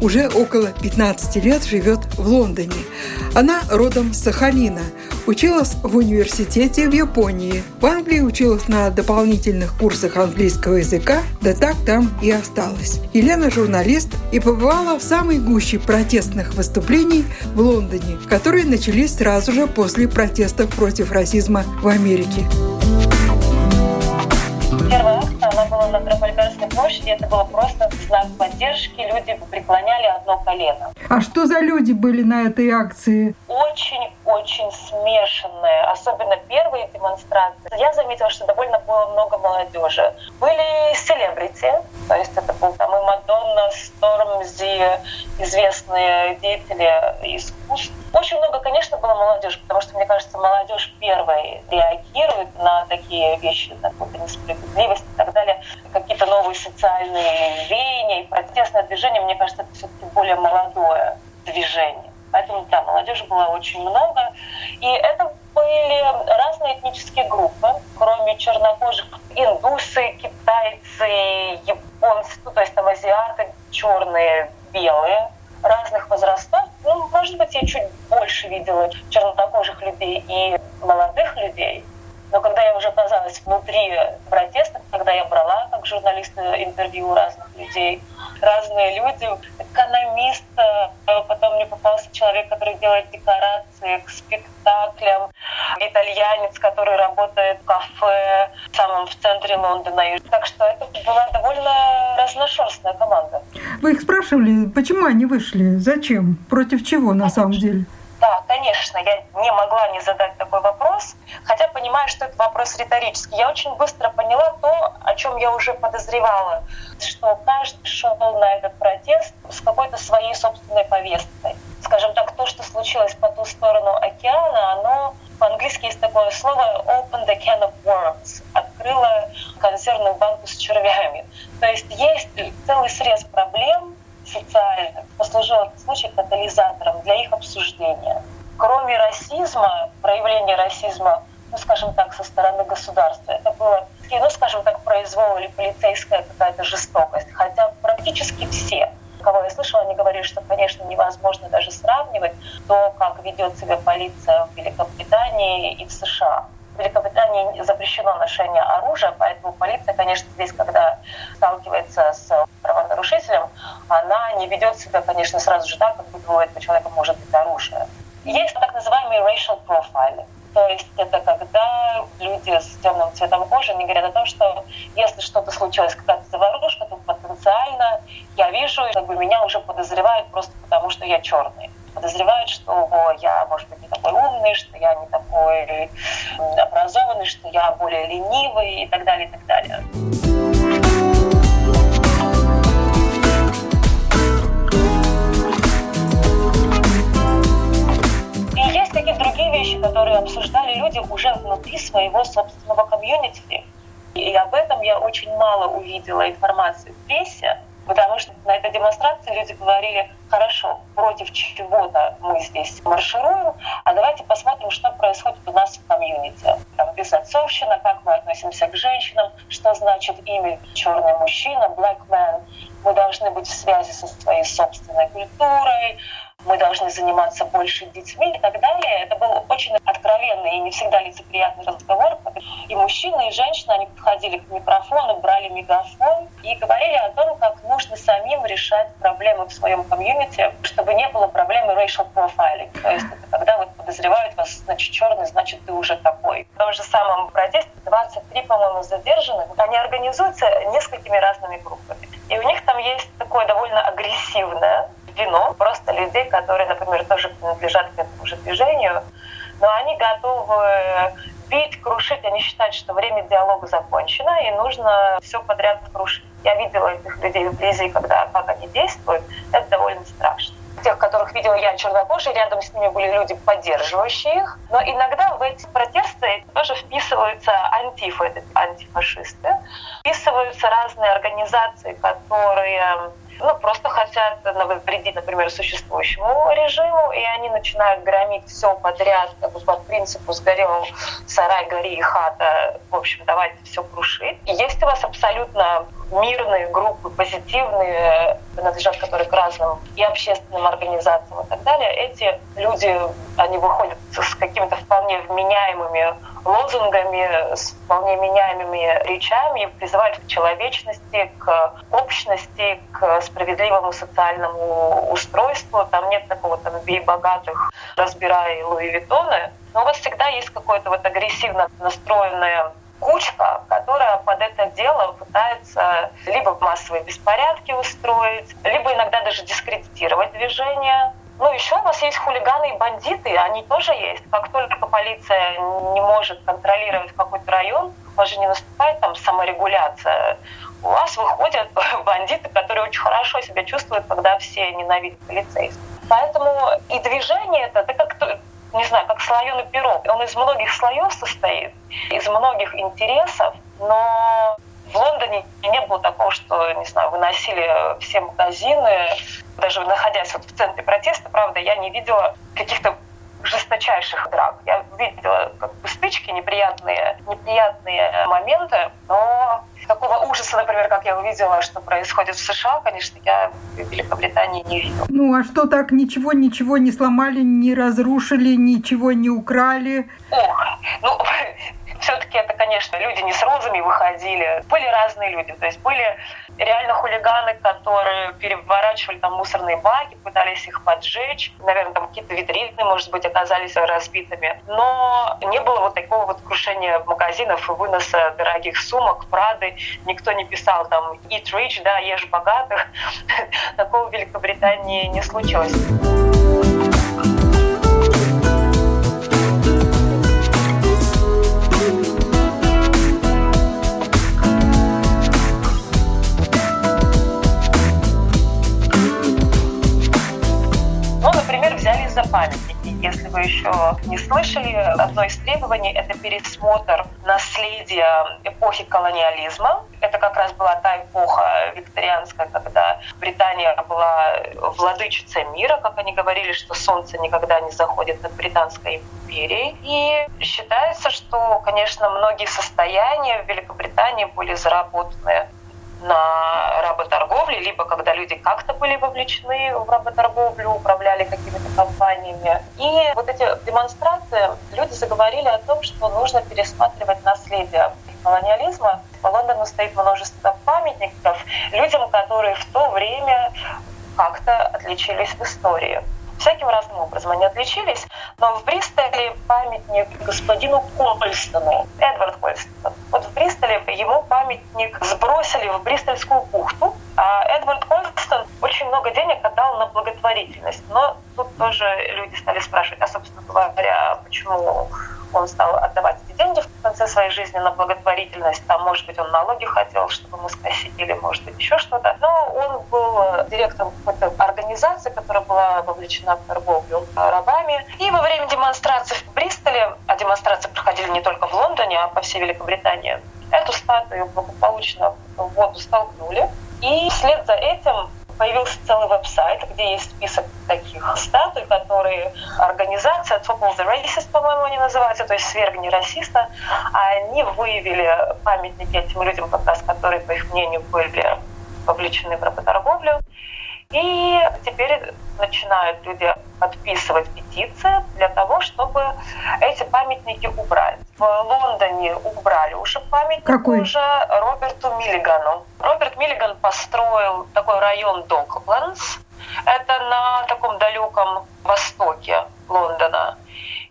уже около 15 лет живет в Лондоне. Она родом с Сахалина. Училась в университете в Японии. В Англии училась на дополнительных курсах английского языка, да так там и осталась. Елена журналист и побывала в самой гуще протестных выступлений в Лондоне, которые начались сразу же после протестов против расизма в Америке. Первая была на Трафальгарской площади, это было просто знак поддержки, люди преклоняли одно колено. А что за люди были на этой акции? Очень-очень смешанные, особенно первые демонстрации. Я заметила, что довольно было много молодежи. Были селебрити, то есть это был там и Мадонна, Стормзи, известные деятели искусств. Очень много, конечно, было молодежи, потому что, мне кажется, молодежь первой реагирует на такие вещи, на какую-то несправедливость и так далее. Какие-то новые социальные веяния и протестное движение, мне кажется, это все-таки более молодое движение. Поэтому, да, молодежи было очень много. И это были разные этнические группы, кроме чернокожих, индусы, китайцы, японцы, ну, то есть там азиаты, черные, белые, разных возрастов. Ну, может быть, я чуть больше видела чернокожих людей и молодых людей. Но когда я уже оказалась внутри протеста, когда я брала как журналист интервью разных людей, разные люди, экономист, э, потом мне попался человек, который делает декорации к спектаклям, итальянец, который работает в кафе самом в центре Лондона. Так что это была довольно разношерстная команда. Вы их спрашивали, почему они вышли? Зачем? Против чего на самом деле? Да, конечно, я не могла не задать такой вопрос, хотя понимаю, что это вопрос риторический. Я очень быстро поняла то, о чем я уже подозревала, что каждый шел на этот протест с какой-то своей собственной повесткой. Скажем так, то, что случилось по ту сторону океана, оно по-английски есть такое слово open the can of worms, открыла консервную банку с червями. То есть есть целый срез проблем, социальных послужил этот случай катализатором для их обсуждения. Кроме расизма, проявления расизма, ну, скажем так, со стороны государства, это было, ну, скажем так, произвол или полицейская какая-то жестокость. Хотя практически все, кого я слышала, они говорили, что, конечно, невозможно даже сравнивать то, как ведет себя полиция в Великобритании и в США. В Великобритании запрещено ношение оружия, поэтому полиция, конечно, здесь, когда сталкивается с правонарушителем, она не ведет себя, конечно, сразу же так, как будто у этого человека может быть оружие. Есть так называемый racial profiling. То есть это когда люди с темным цветом кожи, они говорят о том, что если что-то случилось, какая-то заварушка, то потенциально я вижу, как бы меня уже подозревают просто потому, что я черный подозревают, что я, может быть, не такой умный, что я не такой образованный, что я более ленивый и так далее, и так далее. Вещи, которые обсуждали люди уже внутри своего собственного комьюнити. И об этом я очень мало увидела информации в прессе. Потому что на этой демонстрации люди говорили, хорошо, против чего-то мы здесь маршируем, а давайте посмотрим, что происходит у нас в комьюнити. Там безотцовщина, как мы относимся к женщинам, что значит имя черный мужчина, black man. Мы должны быть в связи со своей собственной культурой, мы должны заниматься больше детьми и так далее. Это был очень откровенный и не всегда лицеприятный разговор. И мужчины, и женщины, они подходили к микрофону, брали мегафон и говорили о том, как нужно самим решать проблемы в своем комьюнити, чтобы не было проблемы racial profiling. То есть это когда вот подозревают вас, значит, черный, значит, ты уже такой. В том же самом протесте 23, по-моему, задержанных. Они организуются несколькими разными группами. И у них там есть такое довольно агрессивное вино просто людей, которые, например, тоже принадлежат к этому же движению, но они готовы бить, крушить. Они считают, что время диалога закончено, и нужно все подряд крушить. Я видела этих людей вблизи, когда как они действуют. Это довольно страшно. тех, которых видела я чернокожие, рядом с ними были люди, поддерживающие их. Но иногда в эти протесты тоже вписываются антифы, антифашисты, вписываются разные организации, которые ну, просто хотят навредить, например, существующему режиму, и они начинают громить все подряд, как бы по принципу «сгорел сарай, гори и хата», в общем, давайте все крушить. Есть у вас абсолютно мирные группы, позитивные, принадлежат которые к разным и общественным организациям и так далее, эти люди, они выходят с какими-то вполне вменяемыми лозунгами, с вполне меняемыми речами и призывают к человечности, к общности, к справедливому социальному устройству. Там нет такого там «бей богатых, разбирай Луи Виттоны». Но у вас всегда есть какое-то вот агрессивно настроенное кучка, которая под это дело пытается либо массовые беспорядки устроить, либо иногда даже дискредитировать движение. Ну, еще у вас есть хулиганы и бандиты, они тоже есть. Как только полиция не может контролировать какой-то район, у вас же не наступает там саморегуляция. У вас выходят бандиты, которые очень хорошо себя чувствуют, когда все ненавидят полицейских. Поэтому и движение это, это как не знаю, как слоеный пирог. Он из многих слоев состоит, из многих интересов, но было такого, что, не знаю, выносили все магазины. Даже находясь вот в центре протеста, правда, я не видела каких-то жесточайших драк. Я видела как бы стычки, неприятные, неприятные моменты, но такого ужаса, например, как я увидела, что происходит в США, конечно, я в Великобритании не видела. Ну а что так, ничего, ничего не сломали, не разрушили, ничего не украли? Ох, ну все-таки это, конечно, люди не с розами выходили. Были разные люди. То есть были реально хулиганы, которые переворачивали там мусорные баки, пытались их поджечь. Наверное, там какие-то витрины, может быть, оказались разбитыми. Но не было вот такого вот крушения магазинов и выноса дорогих сумок, Прады. Никто не писал там «eat rich», да, «ешь богатых». Такого в Великобритании не случилось. Не слышали, одно из требований — это пересмотр наследия эпохи колониализма. Это как раз была та эпоха викторианская, когда Британия была владычицей мира, как они говорили, что солнце никогда не заходит над Британской империей. И считается, что, конечно, многие состояния в Великобритании были заработаны на работорговле, либо когда люди как-то были вовлечены в работорговлю, управляли какими-то компаниями. И вот эти демонстрации, люди заговорили о том, что нужно пересматривать наследие колониализма. По Лондону стоит множество памятников людям, которые в то время как-то отличились в истории всяким разным образом они отличились. Но в Бристоле памятник господину Кольстону, Эдвард Кольстон. Бристоле ему памятник сбросили в Бристольскую бухту, а Эдвард Кольстон очень много денег отдал на благотворительность. Но тут тоже люди стали спрашивать, а, собственно говоря, почему он стал отдавать эти деньги в конце своей жизни на благотворительность. Там, может быть, он налоги хотел, чтобы мы скосить, или, может быть, еще что-то. Но он был директором какой-то организации, которая была вовлечена в торговлю рабами. И во время демонстраций в Бристоле, а демонстрации проходили не только в Лондоне, а по всей Великобритании, эту статую благополучно в воду столкнули. И вслед за этим появился целый веб-сайт, где есть список таких статуй, которые организация Topple the Racist, по-моему, они называются, то есть свергни расиста, они выявили памятники этим людям, как раз, которые, по их мнению, были вовлечены в работорговлю. И теперь начинают люди подписывать петиции для того, чтобы эти памятники убрать. В Лондоне убрали уже памятник Какой? уже Роберту Миллигану. Роберт Миллиган построил такой район Доклендс. Это на таком далеком востоке Лондона.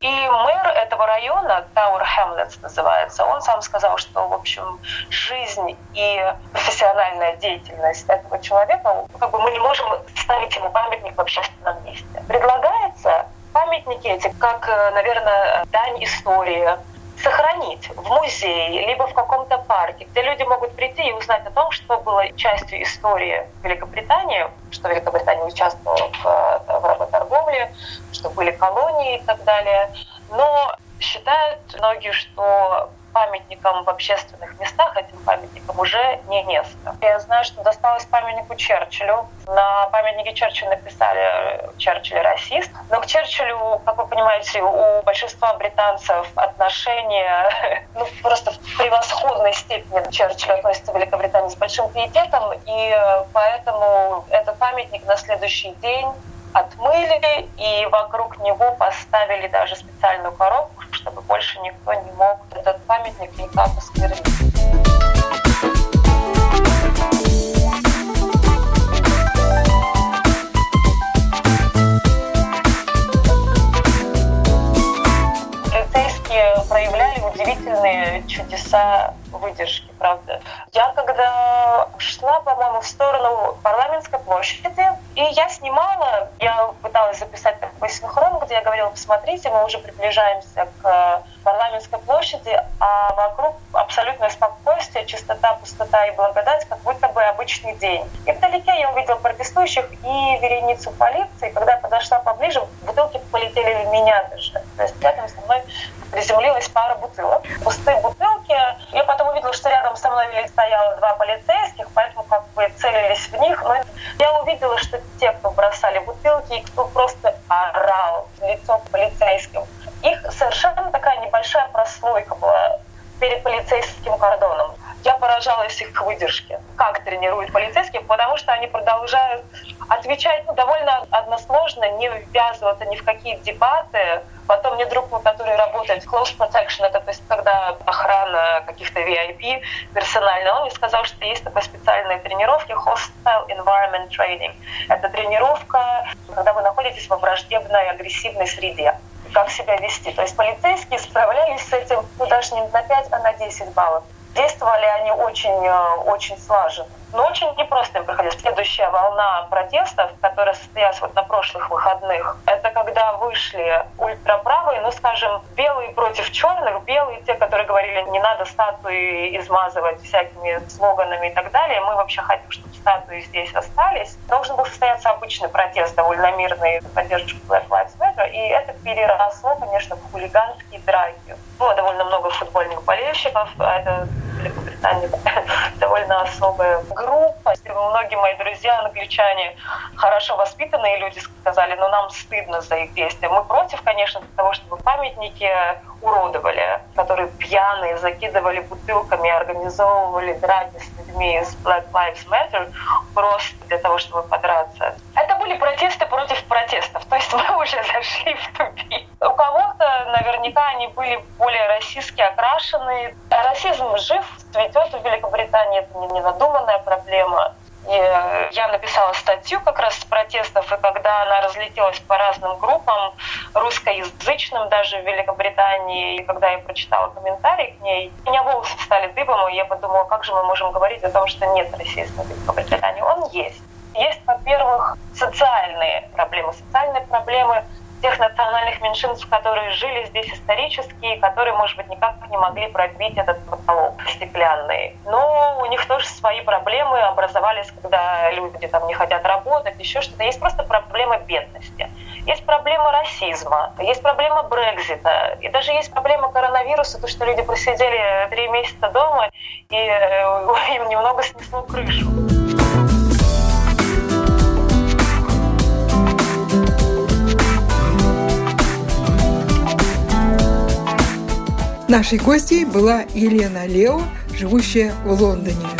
И мэр этого района, Тауэр Хэмлетс называется, он сам сказал, что, в общем, жизнь и профессиональная деятельность этого человека, как бы мы не можем ставить ему памятник в общественном месте. Предлагается памятники эти, как, наверное, дань истории, сохранить в музее, либо в каком-то парке, где люди могут прийти и узнать о том, что было частью истории Великобритании, что Великобритания участвовала в, в работорговле, что были колонии и так далее. Но считают многие, что памятникам в общественных местах, этим памятникам уже не место. Я знаю, что досталось памятнику Черчиллю. На памятнике Черчиллю написали «Черчилль расист». Но к Черчиллю, как вы понимаете, у большинства британцев отношения ну, просто в превосходной степени Черчилль относится в Великобритании с большим пиететом, и поэтому этот памятник на следующий день отмыли и вокруг него поставили даже специальную коробку, чтобы больше никто не мог этот памятник никак осквернить. Полицейские проявляли удивительные чудеса выдержки, правда. Я когда шла, по-моему, в сторону парламентской площади, и я снимала, я пыталась записать такой синхрон, где я говорила, посмотрите, мы уже приближаемся к парламентской площади, а вокруг абсолютное спокойствие, чистота, пустота и благодать, как будто бы обычный день. И вдалеке я увидела протестующих и вереницу полиции. Когда я подошла поближе, бутылки полетели в меня даже. То есть рядом со мной приземлилась пара бутылок. Пустые бутылки. Я потом увидела, что рядом со мной стояло два полицейских, поэтому как бы целились в них. Но я увидела, что те, кто бросали бутылки, и кто просто орал в лицо полицейским, их совершенно такая небольшая прослойка была перед полицейским кордоном. Я поражалась их выдержке. Как тренируют полицейских, потому что они продолжают отвечать ну, довольно односложно, не ввязываться ни в какие дебаты. Потом мне друг, который работает в close protection, это то есть когда охрана каких-то VIP персональная, он мне сказал, что есть такая специальная тренировка hostile environment training. Это тренировка, когда вы находитесь во враждебной, агрессивной среде как себя вести. То есть полицейские справлялись с этим ну, даже не на 5, а на 10 баллов. Действовали они очень, э, очень слаженно. Но очень непросто им приходилось. Следующая волна протестов, которая состоялась вот на прошлых выходных, это когда вышли ультраправые, ну, скажем, белые против черных, белые, те, которые говорили, не надо статуи измазывать всякими слоганами и так далее. Мы вообще хотим, чтобы статуи здесь остались. Должен был состояться обычный протест, довольно мирный, поддержку Black Lives Matter, и это переросло, конечно, в хулиганские драки. Было довольно много футбольных болельщиков, а это Великобритании довольно особая группа. Многие мои друзья, англичане, хорошо воспитанные люди сказали, но нам стыдно за их действия. Мы против, конечно, того, чтобы памятники уродовали, которые пьяные закидывали бутылками, организовывали драки с людьми из Black Lives Matter просто для того, чтобы подраться. Это были протесты против протестов, то есть мы уже зашли в тупик. Наверняка они были более российски окрашены. Расизм жив, цветет в Великобритании, это не надуманная проблема. И э, я написала статью как раз с протестов, и когда она разлетелась по разным группам, русскоязычным даже в Великобритании, и когда я прочитала комментарии к ней, у меня волосы стали дыбом, и я подумала, как же мы можем говорить о том, что нет расизма в Великобритании. Он есть. Есть, во-первых, социальные проблемы. Социальные проблемы тех национальных меньшинств, которые жили здесь исторически, и которые, может быть, никак не могли пробить этот потолок стеклянный. Но у них тоже свои проблемы образовались, когда люди там не хотят работать, еще что-то. Есть просто проблема бедности. Есть проблема расизма, есть проблема Брекзита, и даже есть проблема коронавируса, то, что люди просидели три месяца дома, и э, им немного снесло крышу. Нашей гостьей была Елена Лео, живущая в Лондоне.